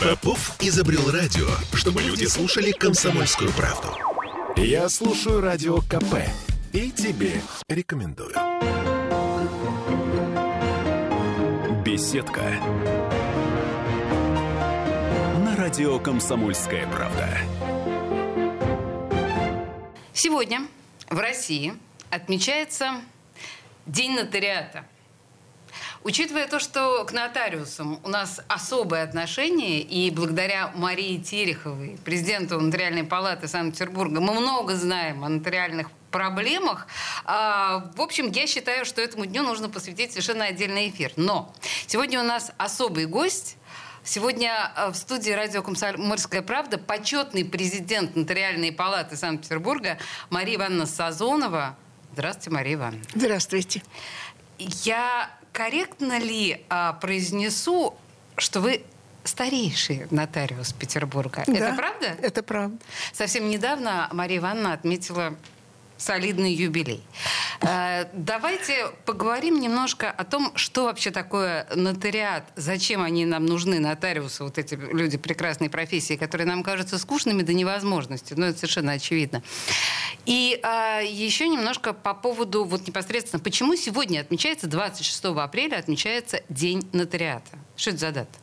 Попов изобрел радио, чтобы люди слушали комсомольскую правду. Я слушаю радио КП и тебе рекомендую. Беседка. На радио «Комсомольская правда». Сегодня в России отмечается День нотариата. Учитывая то, что к нотариусам у нас особое отношение, и благодаря Марии Тереховой, президенту Нотариальной палаты Санкт-Петербурга, мы много знаем о нотариальных проблемах. А, в общем, я считаю, что этому дню нужно посвятить совершенно отдельный эфир. Но сегодня у нас особый гость. Сегодня э, в студии радио «Комсомольская правда» почетный президент Нотариальной палаты Санкт-Петербурга Мария Ивановна Сазонова. Здравствуйте, Мария Ивановна. Здравствуйте. Я корректно ли а, произнесу, что вы старейший нотариус Петербурга? Да, это правда? Это правда. Совсем недавно Мария Ивановна отметила солидный юбилей. Э, давайте поговорим немножко о том, что вообще такое нотариат, зачем они нам нужны, нотариусы, вот эти люди прекрасной профессии, которые нам кажутся скучными до невозможности, но это совершенно очевидно. И а, еще немножко по поводу вот непосредственно, почему сегодня отмечается, 26 апреля отмечается День нотариата. Что это за дата?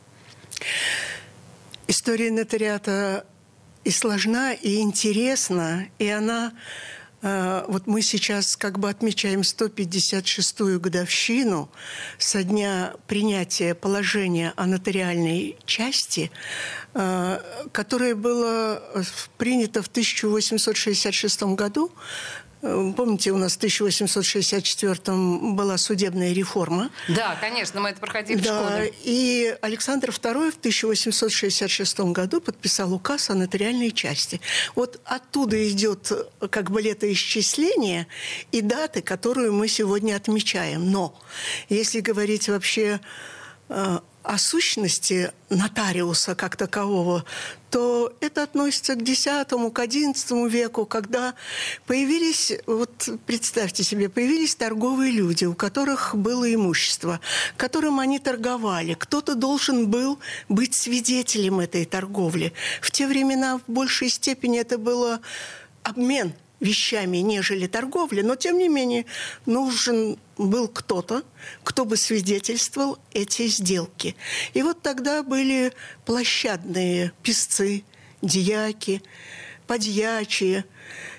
История нотариата и сложна, и интересна, и она вот мы сейчас как бы отмечаем 156-ю годовщину со дня принятия положения о нотариальной части, а, которое было принято в 1866 году. Э, помните, у нас в 1864 была судебная реформа. Да, конечно, мы это проходили да, в школе. И Александр II в 1866 году подписал указ о нотариальной части. Вот оттуда идет как бы летоисчисление и даты, которую мы сегодня отмечаем. Но если говорить вообще э, о сущности нотариуса как такового, то это относится к X, к XI веку, когда появились, вот представьте себе, появились торговые люди, у которых было имущество, которым они торговали. Кто-то должен был быть свидетелем этой торговли. В те времена в большей степени это было обмен вещами, нежели торговля, но тем не менее нужен был кто-то, кто бы свидетельствовал эти сделки. И вот тогда были площадные писцы, дьяки, подьячие –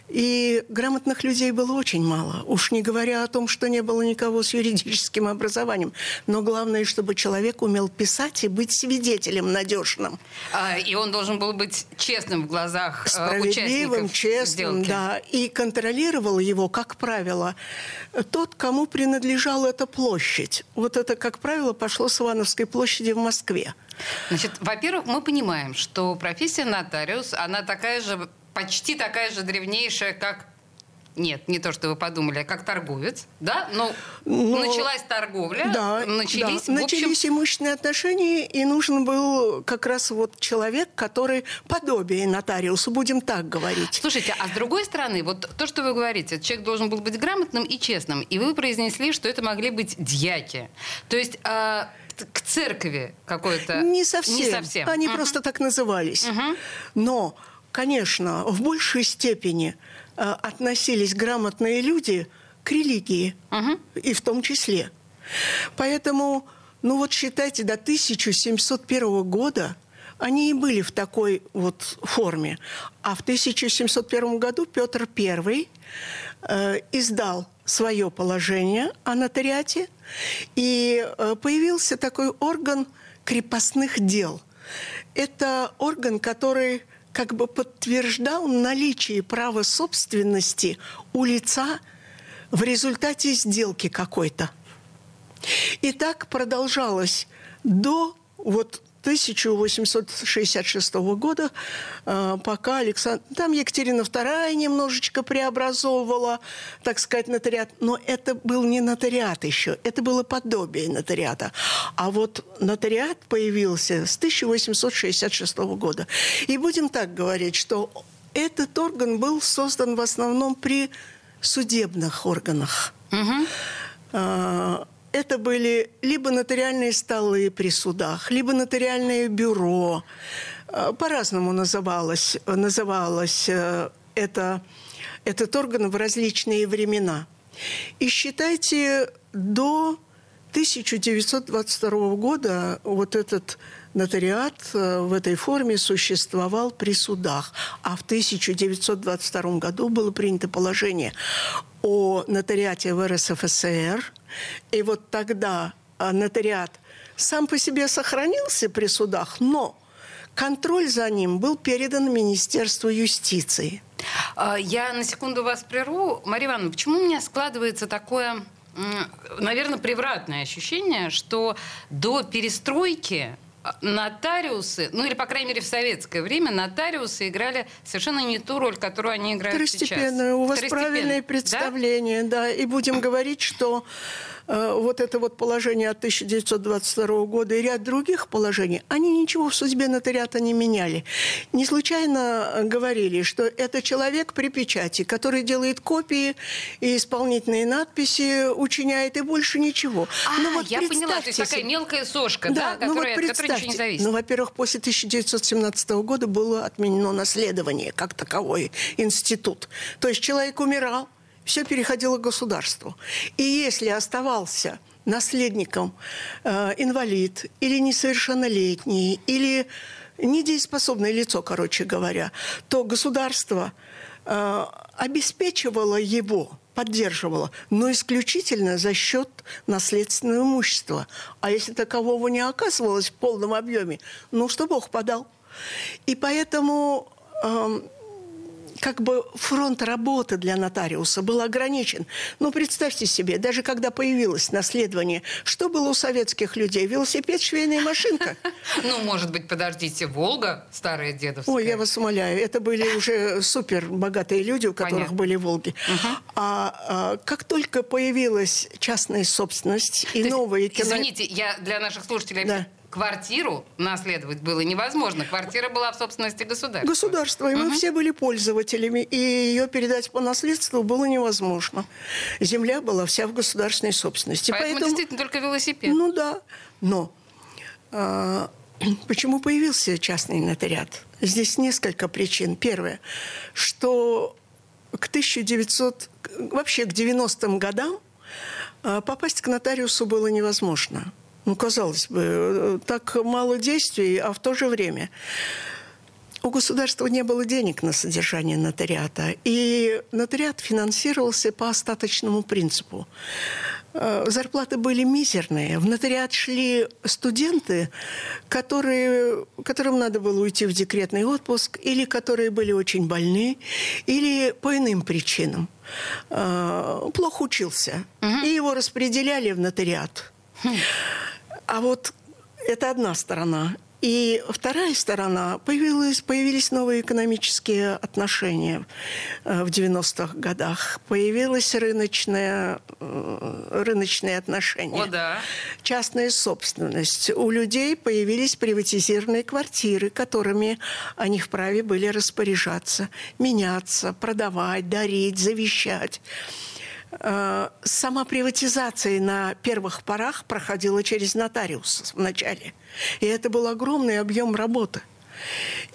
и грамотных людей было очень мало. Уж не говоря о том, что не было никого с юридическим образованием. Но главное, чтобы человек умел писать и быть свидетелем надежным. А, и он должен был быть честным в глазах э, Справедливым, честным, сделки. да. И контролировал его, как правило, тот, кому принадлежала эта площадь. Вот это, как правило, пошло с Ивановской площади в Москве. Значит, во-первых, мы понимаем, что профессия нотариус, она такая же почти такая же древнейшая, как нет, не то, что вы подумали, а как торговец, да? Но, Но ну, началась торговля, да, начались, да, начались общем... имущественные отношения, и нужен был как раз вот человек, который подобие нотариуса, будем так говорить. Слушайте, а с другой стороны, вот то, что вы говорите, человек должен был быть грамотным и честным, и вы произнесли, что это могли быть дьяки. То есть... А к церкви какой-то... Не совсем. Не совсем. Они uh-huh. просто так назывались. Uh-huh. Но конечно, в большей степени э, относились грамотные люди к религии, угу. и в том числе. Поэтому, ну вот считайте, до 1701 года они и были в такой вот форме. А в 1701 году Петр I э, издал свое положение о нотариате, и э, появился такой орган крепостных дел. Это орган, который как бы подтверждал наличие права собственности у лица в результате сделки какой-то. И так продолжалось до вот 1866 года, э, пока Александр... Там Екатерина II немножечко преобразовывала, так сказать, нотариат. Но это был не нотариат еще, это было подобие нотариата. А вот нотариат появился с 1866 года. И будем так говорить, что этот орган был создан в основном при судебных органах. Угу это были либо нотариальные столы при судах, либо нотариальное бюро. Э, по-разному называлось, называлось э, это, этот орган в различные времена. И считайте, до 1922 года вот этот нотариат э, в этой форме существовал при судах, а в 1922 году было принято положение о нотариате в РСФСР, и вот тогда э, нотариат сам по себе сохранился при судах, но контроль за ним был передан Министерству юстиции. А, я на секунду вас прерву. Мария Ивановна, почему у меня складывается такое, наверное, превратное ощущение, что до перестройки нотариусы, ну или, по крайней мере, в советское время нотариусы играли совершенно не ту роль, которую они играют Второстепенную. сейчас. У вас правильное представление, да? да. И будем говорить, что вот это вот положение от 1922 года и ряд других положений, они ничего в судьбе нотариата не меняли. Не случайно говорили, что это человек при печати, который делает копии и исполнительные надписи учиняет, и больше ничего. А, ну, вот я поняла, то есть такая мелкая сошка, да, да ну которая, вот от которой ничего не зависит. Ну, во-первых, после 1917 года было отменено наследование как таковой институт. То есть человек умирал, все переходило к государству. И если оставался наследником э, инвалид или несовершеннолетний, или недееспособное лицо, короче говоря, то государство э, обеспечивало его, поддерживало, но исключительно за счет наследственного имущества. А если такового не оказывалось в полном объеме, ну что Бог подал. И поэтому э, как бы фронт работы для нотариуса был ограничен. Ну, представьте себе, даже когда появилось наследование, что было у советских людей? Велосипед, швейная машинка? Ну, может быть, подождите, Волга старая дедовская? Ой, я вас умоляю, это были уже супер богатые люди, у которых были Волги. А, а как только появилась частная собственность и новые... Извините, я для наших слушателей квартиру наследовать было невозможно. Квартира была в собственности государства. Государство. И угу. мы все были пользователями. И ее передать по наследству было невозможно. Земля была вся в государственной собственности. Поэтому, Поэтому действительно только велосипед. Ну да. Но а, почему появился частный нотариат? Здесь несколько причин. Первое, что к 1900, вообще к 90-м годам а, попасть к нотариусу было невозможно. Ну, казалось бы, так мало действий, а в то же время у государства не было денег на содержание нотариата, и нотариат финансировался по остаточному принципу. Э, зарплаты были мизерные. В нотариат шли студенты, которые, которым надо было уйти в декретный отпуск, или которые были очень больны, или по иным причинам. Э, плохо учился. Угу. И его распределяли в нотариат. А вот это одна сторона. И вторая сторона, появилась, появились новые экономические отношения э, в 90-х годах. Появилось рыночное, э, рыночные отношения. О, да. Частная собственность. У людей появились приватизированные квартиры, которыми они вправе были распоряжаться, меняться, продавать, дарить, завещать. Э, сама приватизация на первых порах проходила через нотариус вначале. И это был огромный объем работы.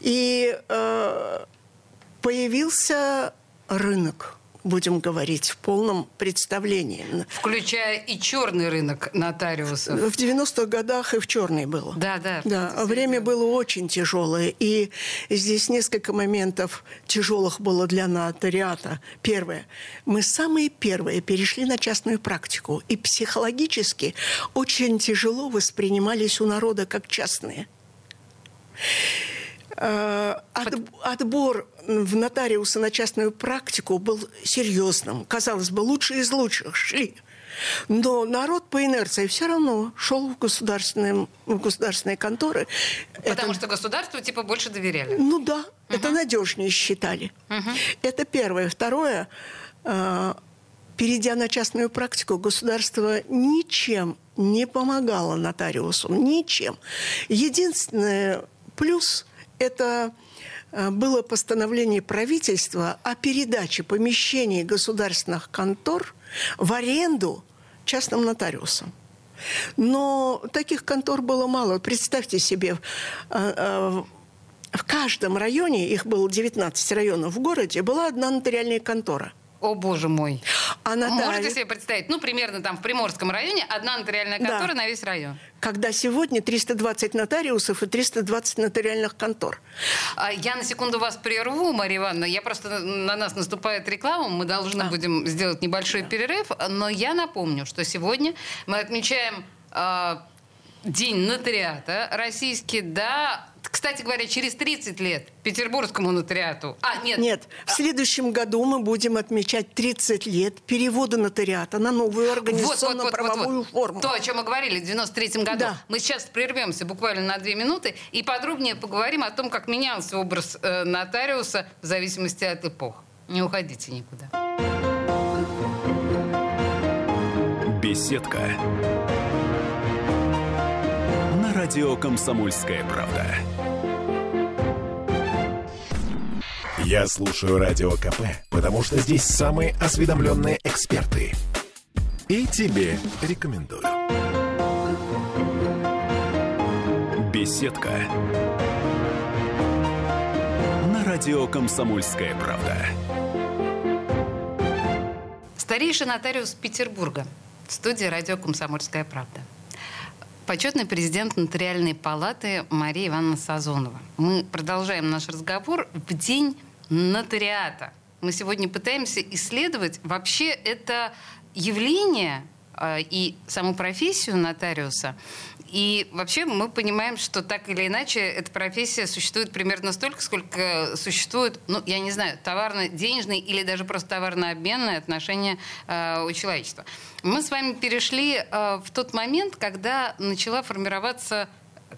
И э, появился рынок будем говорить, в полном представлении. Включая и черный рынок нотариусов. В 90-х годах и в черный было. Да, да. Да, время было очень тяжелое. И здесь несколько моментов тяжелых было для нотариата. Первое. Мы самые первые перешли на частную практику. И психологически очень тяжело воспринимались у народа как частные. Э, от, отбор в нотариуса на частную практику был серьезным. Казалось бы, лучшие из лучших шли. Но народ по инерции все равно шел в государственные, в государственные конторы. Потому это... что государству типа больше доверяли. Ну да, угу. это надежнее считали. Угу. Это первое. Второе, э, перейдя на частную практику, государство ничем не помогало нотариусу. Ничем. Единственное плюс – это э, было постановление правительства о передаче помещений государственных контор в аренду частным нотариусам. Но таких контор было мало. Представьте себе, в каждом районе, их было 19 районов в городе, была одна нотариальная контора – о, боже мой. А Наталья... Можете себе представить? Ну, примерно там в Приморском районе одна нотариальная контора да. на весь район. Когда сегодня 320 нотариусов и 320 нотариальных контор. А, я на секунду вас прерву, Мария Ивановна. Я просто на нас наступает реклама. Мы должны а. будем сделать небольшой да. перерыв. Но я напомню, что сегодня мы отмечаем э, День нотариата российский, да, кстати говоря, через 30 лет Петербургскому нотариату. А, нет. Нет, в следующем году мы будем отмечать 30 лет перевода нотариата на новую организационно-правовую вот, вот, вот, форму. То, о чем мы говорили в 93 году. Да. Мы сейчас прервемся буквально на две минуты и подробнее поговорим о том, как менялся образ э, нотариуса в зависимости от эпох. Не уходите никуда. Беседка радио «Комсомольская правда». Я слушаю Радио КП, потому что здесь самые осведомленные эксперты. И тебе рекомендую. Беседка. На радио «Комсомольская правда». Старейший нотариус Петербурга. Студия «Радио «Комсомольская правда». Почетный президент Нотариальной палаты Мария Ивановна Сазонова. Мы продолжаем наш разговор в день нотариата. Мы сегодня пытаемся исследовать вообще это явление э, и саму профессию нотариуса и вообще мы понимаем, что так или иначе эта профессия существует примерно столько, сколько существует, ну, я не знаю, товарно-денежные или даже просто товарно-обменные отношения э, у человечества. Мы с вами перешли э, в тот момент, когда начала формироваться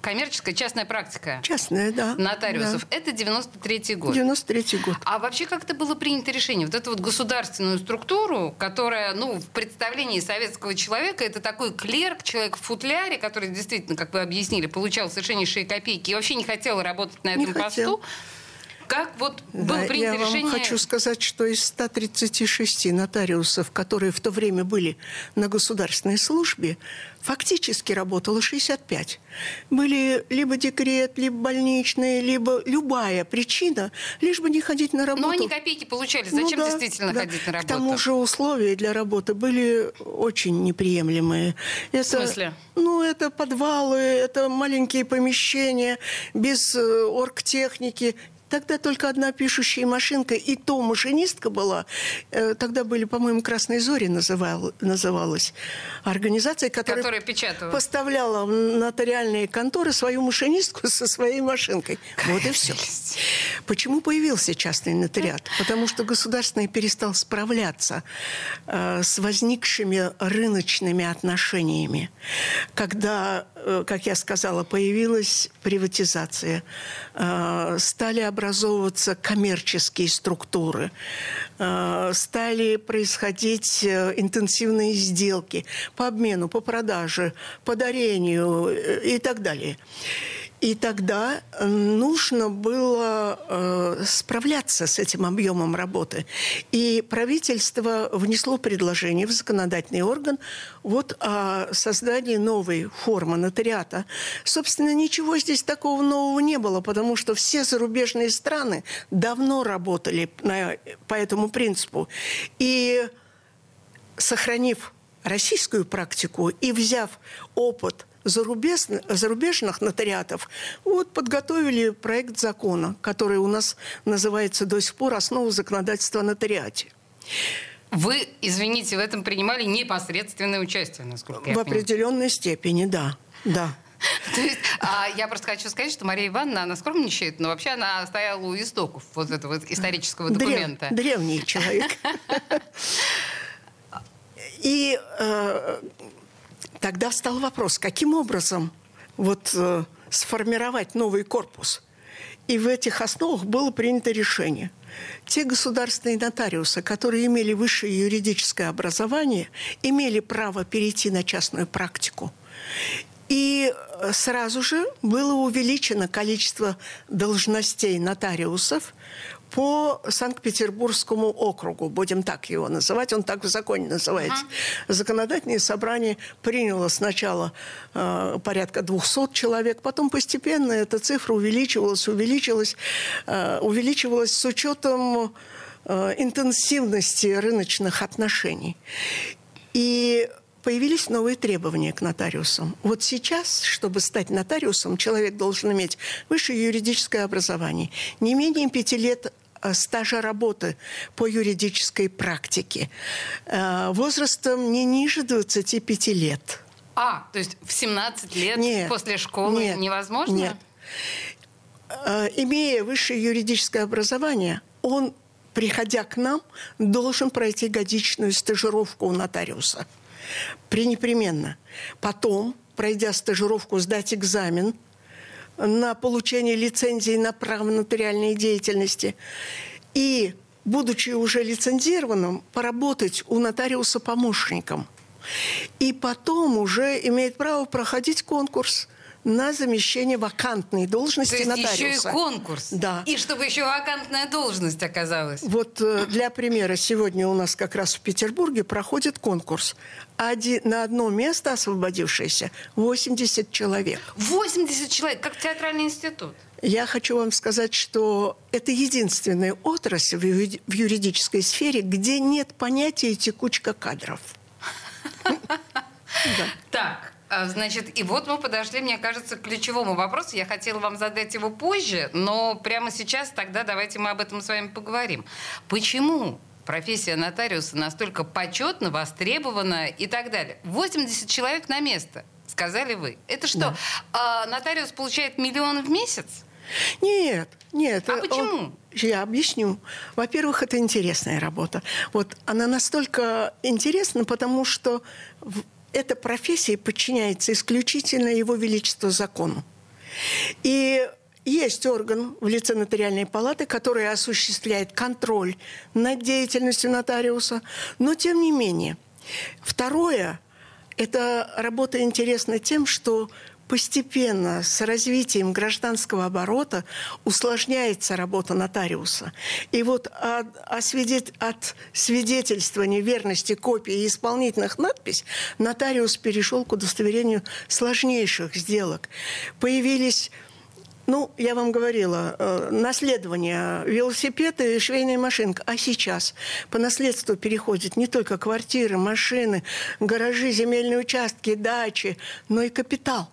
коммерческая частная практика. Частная, да. Нотариусов. Да. Это 93-й год. 93-й год. А вообще как-то было принято решение? Вот эту вот государственную структуру, которая, ну, в представлении советского человека, это такой клерк, человек в футляре, который действительно, как вы объяснили, получал совершеннейшие копейки и вообще не хотел работать на этом не посту. Хотел. Как вот было да, принято я решение... вам хочу сказать, что из 136 нотариусов, которые в то время были на государственной службе, фактически работало 65. Были либо декрет, либо больничные, либо любая причина, лишь бы не ходить на работу. Но они копейки получали. Ну Зачем ну, да, действительно да. ходить на работу? К тому же условия для работы были очень неприемлемые. Это, в смысле? Ну, это подвалы, это маленькие помещения без э, оргтехники Тогда только одна пишущая машинка, и то машинистка была. Э, тогда были, по-моему, «Красные зори» называл, называлась организация, которая, которая поставляла в нотариальные конторы свою машинистку со своей машинкой. Вот и все. Почему появился частный нотариат? Потому что государственный перестал справляться э, с возникшими рыночными отношениями. Когда, как я сказала, появилась приватизация, э, стали образовываться коммерческие структуры, э, стали происходить э, интенсивные сделки по обмену, по продаже, по дарению э, и так далее. И тогда э, нужно было э, справляться с этим объемом работы. И правительство внесло предложение в законодательный орган вот о создании новой формы нотариата. Собственно, ничего здесь такого нового не было, потому что все зарубежные страны давно работали на, по этому принципу. И сохранив российскую практику и взяв опыт зарубежных, зарубежных нотариатов, вот подготовили проект закона, который у нас называется до сих пор «Основа законодательства о нотариате». Вы, извините, в этом принимали непосредственное участие, насколько я В понимаю. определенной степени, да. да. То есть, а, я просто хочу сказать, что Мария Ивановна, она скромничает, но вообще она стояла у истоков вот этого исторического документа. Древ, древний человек. И э, тогда стал вопрос, каким образом вот э, сформировать новый корпус. И в этих основах было принято решение. Те государственные нотариусы, которые имели высшее юридическое образование, имели право перейти на частную практику. И э, сразу же было увеличено количество должностей нотариусов по Санкт-Петербургскому округу, будем так его называть, он так в законе называется. Uh-huh. Законодательное собрание приняло сначала э, порядка 200 человек, потом постепенно эта цифра увеличивалась, увеличивалась, э, увеличивалась с учетом э, интенсивности рыночных отношений. И появились новые требования к нотариусам. Вот сейчас, чтобы стать нотариусом, человек должен иметь высшее юридическое образование, не менее пяти лет стажа работы по юридической практике, э, возрастом не ниже 25 лет. А, то есть в 17 лет нет, после школы нет, невозможно? Нет. Э, имея высшее юридическое образование, он, приходя к нам, должен пройти годичную стажировку у нотариуса – пренепременно. Потом, пройдя стажировку, сдать экзамен на получение лицензии на право нотариальной деятельности и, будучи уже лицензированным, поработать у нотариуса помощником. И потом уже имеет право проходить конкурс – на замещение вакантной должности То есть нотариуса. еще и конкурс. Да. И чтобы еще вакантная должность оказалась. Вот э, для примера, сегодня у нас как раз в Петербурге проходит конкурс. Один, на одно место освободившееся 80 человек. 80 человек, как театральный институт. Я хочу вам сказать, что это единственная отрасль в юридической сфере, где нет понятия текучка кадров. Так, значит, и вот мы подошли, мне кажется, к ключевому вопросу. Я хотела вам задать его позже, но прямо сейчас тогда давайте мы об этом с вами поговорим. Почему профессия нотариуса настолько почетна, востребована и так далее? 80 человек на место, сказали вы. Это что, да. а, нотариус получает миллион в месяц? Нет, нет. А почему? Я объясню. Во-первых, это интересная работа. Вот она настолько интересна, потому что эта профессия подчиняется исключительно Его Величеству закону. И есть орган в лице нотариальной палаты, который осуществляет контроль над деятельностью нотариуса, но тем не менее. Второе, эта работа интересна тем, что постепенно с развитием гражданского оборота усложняется работа нотариуса. И вот от, от свидетельствования верности копии и исполнительных надпись нотариус перешел к удостоверению сложнейших сделок. Появились ну, я вам говорила, э, наследование, велосипед и швейная машинка. А сейчас по наследству переходят не только квартиры, машины, гаражи, земельные участки, дачи, но и капитал.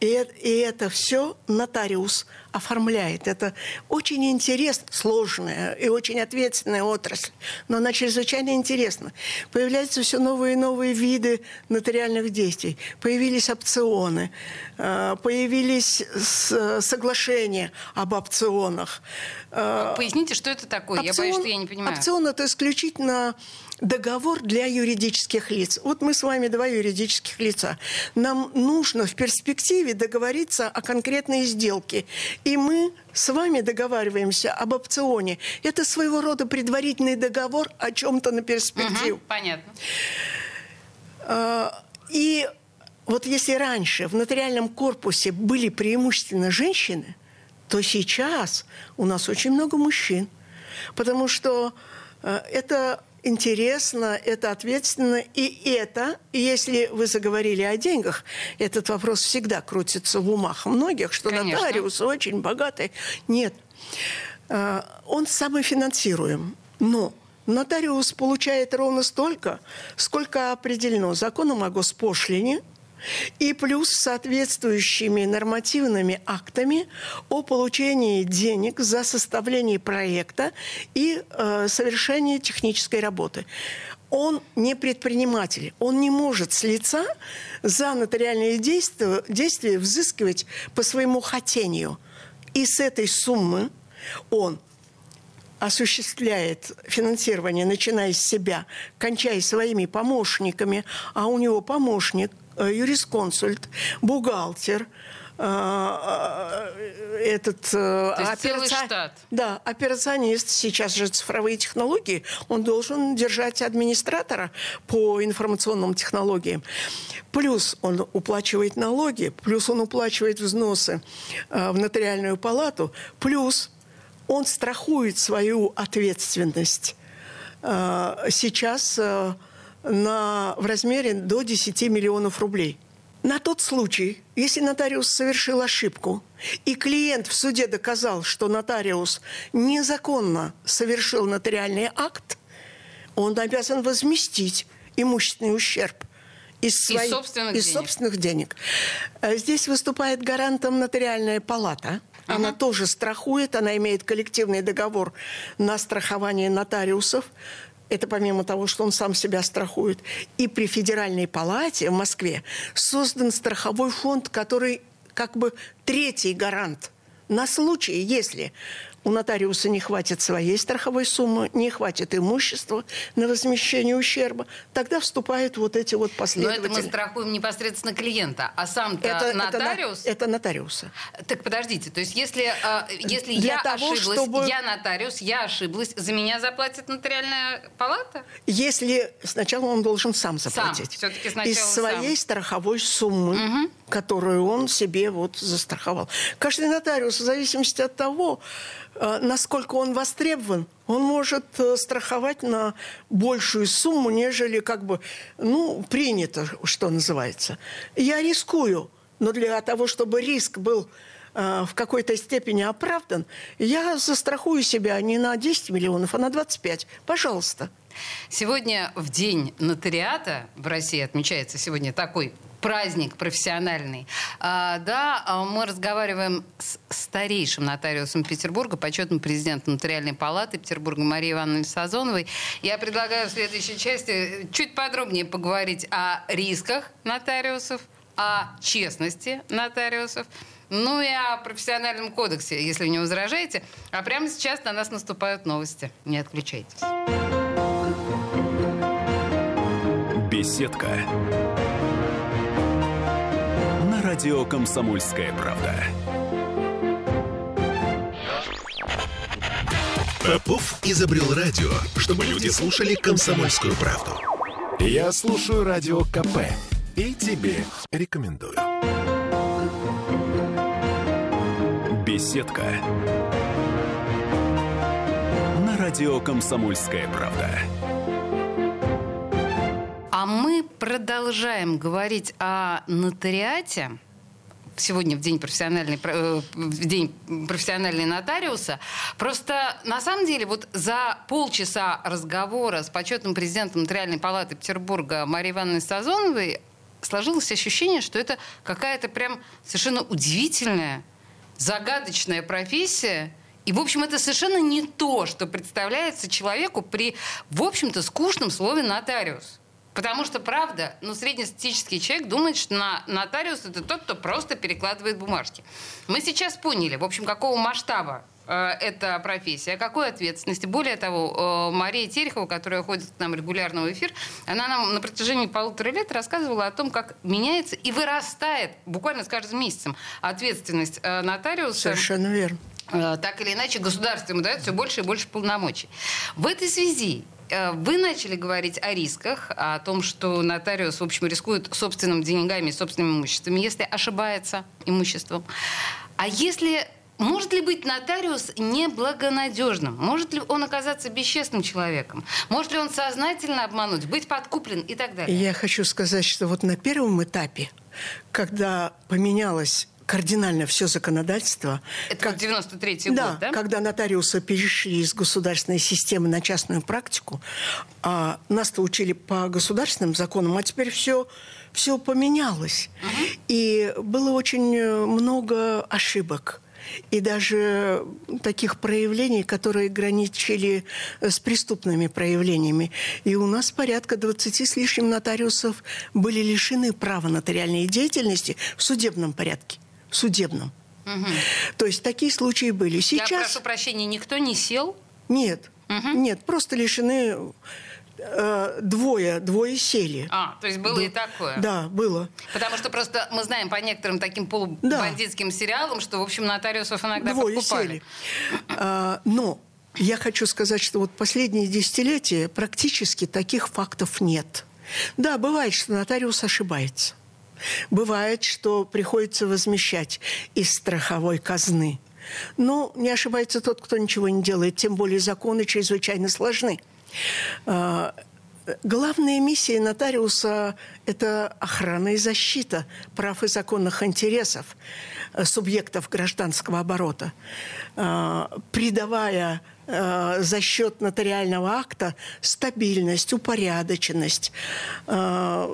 И, и это все нотариус оформляет. Это очень интересно, сложная и очень ответственная отрасль, но она чрезвычайно интересна. Появляются все новые и новые виды нотариальных действий. Появились опционы, э, появились соглашения об опционах. Э, Поясните, что это такое? Опцион, я боюсь, что я не понимаю. Опцион – это исключительно договор для юридических лиц. Вот мы с вами два юридических лица. Нам нужно в перспективе договориться о конкретной сделке. И мы с вами договариваемся об опционе. Это своего рода предварительный договор о чем-то на перспективу. Угу, понятно. А, и вот если раньше в нотариальном корпусе были преимущественно женщины, то сейчас у нас очень много мужчин. Потому что э, это интересно, это ответственно, и это, если вы заговорили о деньгах, этот вопрос всегда крутится в умах многих, что Конечно. нотариус очень богатый. Нет, э, он самофинансируем, но нотариус получает ровно столько, сколько определено законом о госпошлине – и плюс соответствующими нормативными актами о получении денег за составление проекта и э, совершение технической работы. Он не предприниматель, он не может с лица за нотариальные действия, действия взыскивать по своему хотению. И с этой суммы он осуществляет финансирование, начиная с себя, кончая своими помощниками, а у него помощник юрисконсульт, бухгалтер, э, э, этот операци... штат. Да, операционист. Сейчас же цифровые технологии. Он должен держать администратора по информационным технологиям. Плюс он уплачивает налоги, плюс он уплачивает взносы в нотариальную палату, плюс он страхует свою ответственность э, сейчас э, на, в размере до 10 миллионов рублей. На тот случай, если нотариус совершил ошибку, и клиент в суде доказал, что нотариус незаконно совершил нотариальный акт, он обязан возместить имущественный ущерб из, своих, из, собственных, из денег. собственных денег. Э, здесь выступает гарантом нотариальная палата. Она uh-huh. тоже страхует, она имеет коллективный договор на страхование нотариусов. Это помимо того, что он сам себя страхует. И при Федеральной палате в Москве создан страховой фонд, который как бы третий гарант на случай, если у нотариуса не хватит своей страховой суммы, не хватит имущества на возмещение ущерба, тогда вступают вот эти вот последовательные... Но это мы страхуем непосредственно клиента, а сам-то это, нотариус... Это, это нотариуса. Так подождите, то есть если, э, если Для я того, ошиблась, чтобы... я нотариус, я ошиблась, за меня заплатит нотариальная палата? Если сначала он должен сам заплатить. Сам, Из своей сам. страховой суммы, угу. которую он себе вот застраховал. Каждый нотариус, в зависимости от того, насколько он востребован, он может э, страховать на большую сумму, нежели как бы, ну, принято, что называется. Я рискую, но для того, чтобы риск был э, в какой-то степени оправдан, я застрахую себя не на 10 миллионов, а на 25. Пожалуйста. Сегодня в день нотариата в России отмечается сегодня такой праздник профессиональный. А, да, а мы разговариваем с старейшим нотариусом Петербурга, почетным президентом Нотариальной палаты Петербурга Марией Ивановной Сазоновой. Я предлагаю в следующей части чуть подробнее поговорить о рисках нотариусов, о честности нотариусов, ну и о профессиональном кодексе, если не возражаете. А прямо сейчас на нас наступают новости. Не отключайтесь. Беседка радио «Комсомольская правда». Попов изобрел радио, чтобы люди слушали комсомольскую правду. Я слушаю радио КП и тебе рекомендую. Беседка. На радио «Комсомольская правда». А мы продолжаем говорить о нотариате сегодня в день профессиональной, э, в день профессиональной нотариуса. Просто на самом деле вот за полчаса разговора с почетным президентом Нотариальной палаты Петербурга Марией Ивановной Сазоновой сложилось ощущение, что это какая-то прям совершенно удивительная, загадочная профессия, и, в общем, это совершенно не то, что представляется человеку при, в общем-то, скучном слове «нотариус». Потому что, правда, ну, среднестатистический человек думает, что на, нотариус это тот, кто просто перекладывает бумажки. Мы сейчас поняли, в общем, какого масштаба э, эта профессия, какой ответственности. Более того, э, Мария Терехова, которая ходит к нам регулярно в эфир, она нам на протяжении полутора лет рассказывала о том, как меняется и вырастает буквально с каждым месяцем ответственность э, нотариуса. Совершенно верно. Так или иначе, государство ему дает все больше и больше полномочий. В этой связи вы начали говорить о рисках, о том, что нотариус, в общем, рискует собственными деньгами, собственным имуществом, если ошибается имуществом. А если может ли быть нотариус неблагонадежным? Может ли он оказаться бесчестным человеком? Может ли он сознательно обмануть, быть подкуплен и так далее? Я хочу сказать, что вот на первом этапе, когда поменялась кардинально все законодательство. Это как 93-й да, год, да? когда нотариусы перешли из государственной системы на частную практику, а нас-то учили по государственным законам, а теперь все все поменялось. Угу. И было очень много ошибок и даже таких проявлений, которые граничили с преступными проявлениями. И у нас порядка 20 с лишним нотариусов были лишены права нотариальной деятельности в судебном порядке судебном. Угу. То есть такие случаи были. Сейчас... Я прошу прощения, никто не сел? Нет, угу. нет, просто лишены э, двое, двое сели. А, то есть было Был, и такое? Да, было. Потому что просто мы знаем по некоторым таким полубандитским да. сериалам, что, в общем, нотариусов иногда двое подкупали. сели. А, но я хочу сказать, что вот последние десятилетия практически таких фактов нет. Да, бывает, что нотариус ошибается. Бывает, что приходится возмещать из страховой казны Но не ошибается тот, кто ничего не делает, тем более законы чрезвычайно сложны. А, главная миссия нотариуса – это охрана и защита прав и законных интересов э, субъектов гражданского оборота, а, придавая э, за счет нотариального акта стабильность, упорядоченность, а,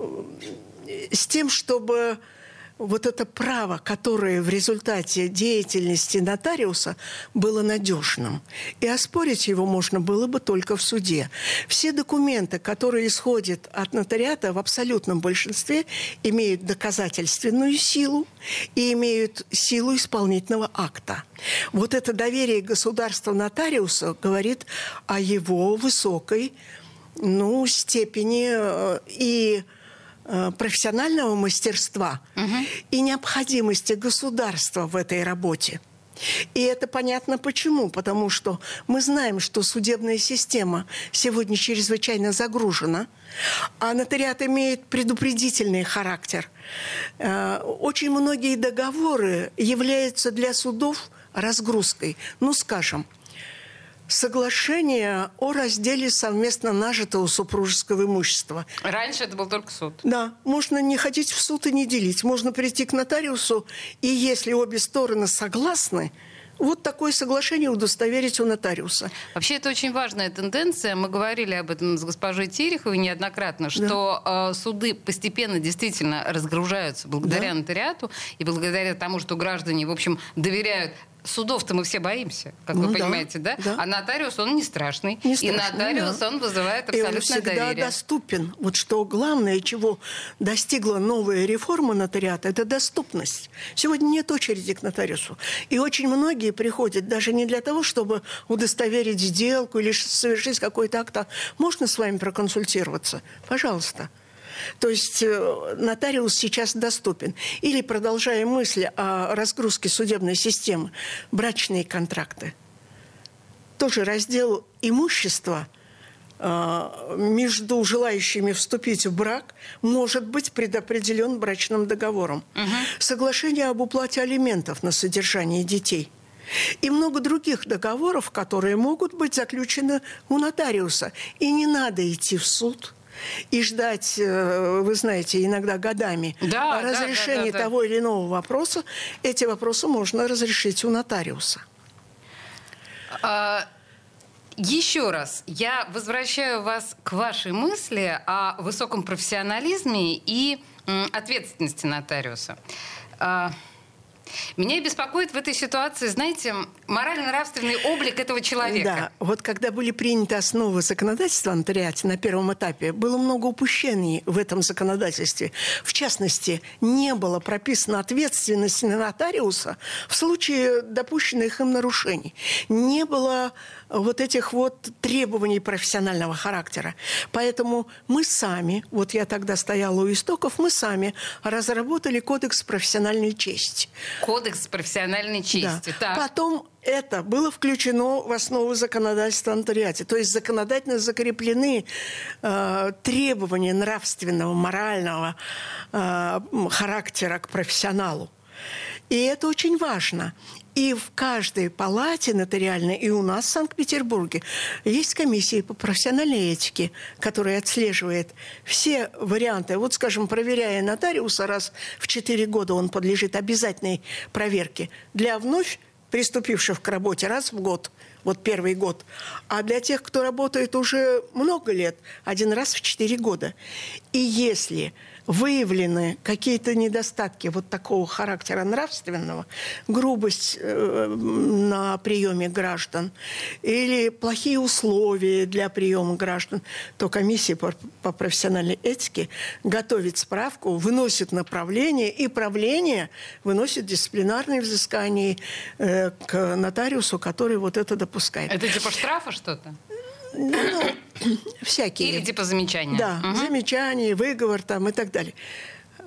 с тем, чтобы вот это право, которое в результате деятельности нотариуса было надежным. И оспорить его можно было бы только в суде. Все документы, которые исходят от нотариата в абсолютном большинстве, имеют доказательственную силу и имеют силу исполнительного акта. Вот это доверие государства нотариуса говорит о его высокой ну, степени э, и Э, профессионального мастерства угу. и необходимости государства в этой работе. И это понятно почему. Потому что мы знаем, что судебная система сегодня чрезвычайно загружена, а нотариат имеет предупредительный характер. Э, очень многие договоры являются для судов разгрузкой. Ну, скажем, соглашение о разделе совместно нажитого супружеского имущества. Раньше это был только суд. Да, можно не ходить в суд и не делить. Можно прийти к нотариусу, и если обе стороны согласны, вот такое соглашение удостоверить у нотариуса. Вообще это очень важная тенденция. Мы говорили об этом с госпожой Тереховой неоднократно, что да. э, суды постепенно действительно разгружаются благодаря да. нотариату и благодаря тому, что граждане, в общем, доверяют судов-то мы все боимся, как ну, вы да, понимаете, да? да? А нотариус, он не страшный. Не страшный и нотариус, да. он вызывает абсолютно и он всегда доверие. доступен. Вот что главное, чего достигла новая реформа нотариата, это доступность. Сегодня нет очереди к нотариусу. И очень многие приходят даже не для того, чтобы удостоверить сделку или совершить какой-то акт. А можно с вами проконсультироваться? Пожалуйста. То есть э, нотариус сейчас доступен. Или, продолжая мысль о разгрузке судебной системы, брачные контракты. Тоже раздел имущества э, между желающими вступить в брак может быть предопределен брачным договором. Угу. Соглашение об уплате алиментов на содержание детей – и много других договоров, которые могут быть заключены у нотариуса. И не надо идти в суд и ждать, э, вы знаете, иногда годами да, разрешения да, да, да, того или иного вопроса, эти вопросы можно разрешить у нотариуса. А... Еще раз, я возвращаю вас к вашей мысли о высоком профессионализме и ответственности нотариуса. Меня беспокоит в этой ситуации, знаете, морально-нравственный облик этого человека. Да, вот когда были приняты основы законодательства о нотариате на первом этапе, было много упущений в этом законодательстве. В частности, не было прописано ответственности на нотариуса в случае допущенных им нарушений. Не было вот этих вот требований профессионального характера. Поэтому мы сами, вот я тогда стояла у истоков, мы сами разработали кодекс профессиональной чести. Кодекс профессиональной чести. Да. Так. Потом это было включено в основу законодательства нотариате. То есть законодательно закреплены э, требования нравственного, морального э, характера к профессионалу. И это очень важно. И в каждой палате нотариальной, и у нас в Санкт-Петербурге, есть комиссия по профессиональной этике, которая отслеживает все варианты. Вот, скажем, проверяя нотариуса раз в 4 года, он подлежит обязательной проверке. Для вновь приступивших к работе раз в год, вот первый год. А для тех, кто работает уже много лет, один раз в 4 года. И если выявлены какие-то недостатки вот такого характера нравственного, грубость э, на приеме граждан или плохие условия для приема граждан, то комиссия по, по профессиональной этике готовит справку, выносит направление, и правление выносит дисциплинарные взыскания э, к нотариусу, который вот это допускает. Это типа штрафа что-то? Ну, всякие. Или типа замечания. Да, угу. замечания, выговор там и так далее.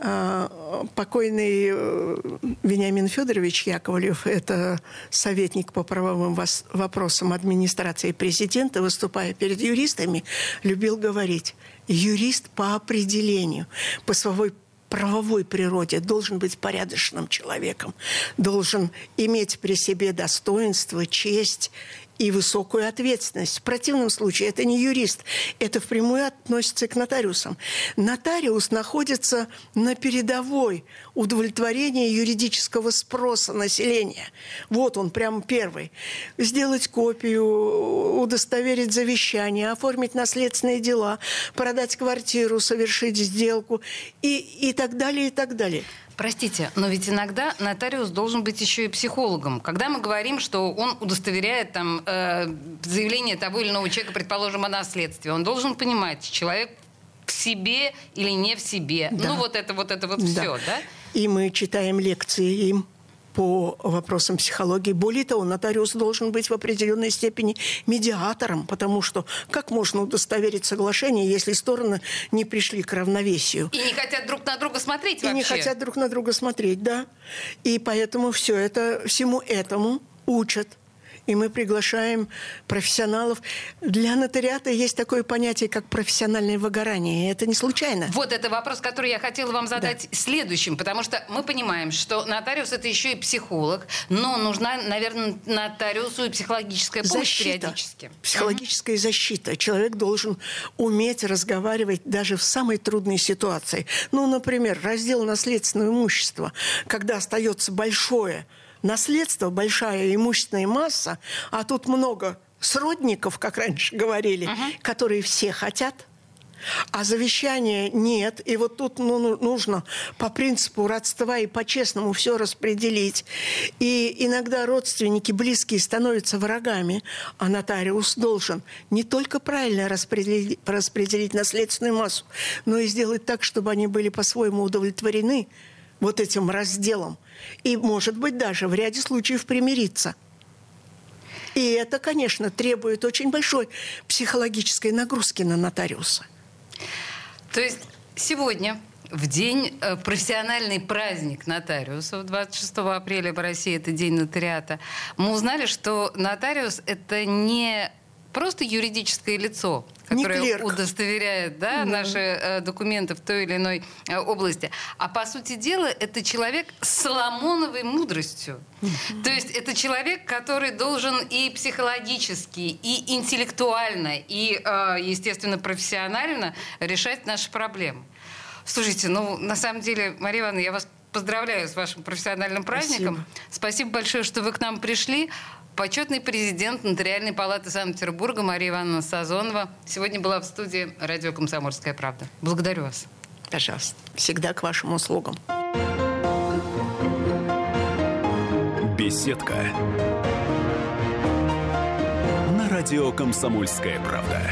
А, покойный э, Вениамин Федорович Яковлев, это советник по правовым вопросам администрации президента, выступая перед юристами, любил говорить, юрист по определению, по своей правовой природе должен быть порядочным человеком, должен иметь при себе достоинство, честь и высокую ответственность. В противном случае это не юрист, это впрямую относится к нотариусам. Нотариус находится на передовой удовлетворения юридического спроса населения. Вот он, прям первый. Сделать копию, удостоверить завещание, оформить наследственные дела, продать квартиру, совершить сделку и, и так далее, и так далее. Простите, но ведь иногда нотариус должен быть еще и психологом. Когда мы говорим, что он удостоверяет там э, заявление того или иного человека, предположим, о наследстве, он должен понимать, человек в себе или не в себе. Да. Ну вот это вот это вот да. все, да? И мы читаем лекции им по вопросам психологии. Более того, нотариус должен быть в определенной степени медиатором, потому что как можно удостоверить соглашение, если стороны не пришли к равновесию? И не хотят друг на друга смотреть вообще. И не хотят друг на друга смотреть, да. И поэтому все это, всему этому учат и мы приглашаем профессионалов. Для нотариата есть такое понятие, как профессиональное выгорание. И это не случайно. Вот это вопрос, который я хотела вам задать да. следующим, потому что мы понимаем, что нотариус это еще и психолог, но нужна, наверное, нотариусу и психологическая помощь защита. периодически. Психологическая uh-huh. защита. Человек должен уметь разговаривать даже в самой трудной ситуации. Ну, например, раздел наследственного имущества, когда остается большое наследство, большая имущественная масса, а тут много сродников, как раньше говорили, uh-huh. которые все хотят. А завещания нет. И вот тут ну, ну, нужно по принципу родства и по-честному все распределить. И иногда родственники близкие становятся врагами, а нотариус должен не только правильно распределить, распределить наследственную массу, но и сделать так, чтобы они были по-своему удовлетворены вот этим разделом – и, может быть, даже в ряде случаев примириться. И это, конечно, требует очень большой психологической нагрузки на нотариуса. То есть сегодня в день э, профессиональный праздник нотариусов 26 апреля в России это день нотариата. Мы узнали, что нотариус это не просто юридическое лицо, которое удостоверяет да, да. наши э, документы в той или иной э, области. А по сути дела, это человек с соломоновой мудростью. То есть это человек, который должен и психологически, и интеллектуально, и, э, естественно, профессионально решать наши проблемы. Слушайте, ну, на самом деле, Мария Ивановна, я вас поздравляю с вашим профессиональным праздником. Спасибо. Спасибо большое, что вы к нам пришли. Почетный президент Нотариальной палаты Санкт-Петербурга Мария Ивановна Сазонова сегодня была в студии радио «Комсомольская правда». Благодарю вас. Пожалуйста. Всегда к вашим услугам. Беседка. На радио «Комсомольская правда».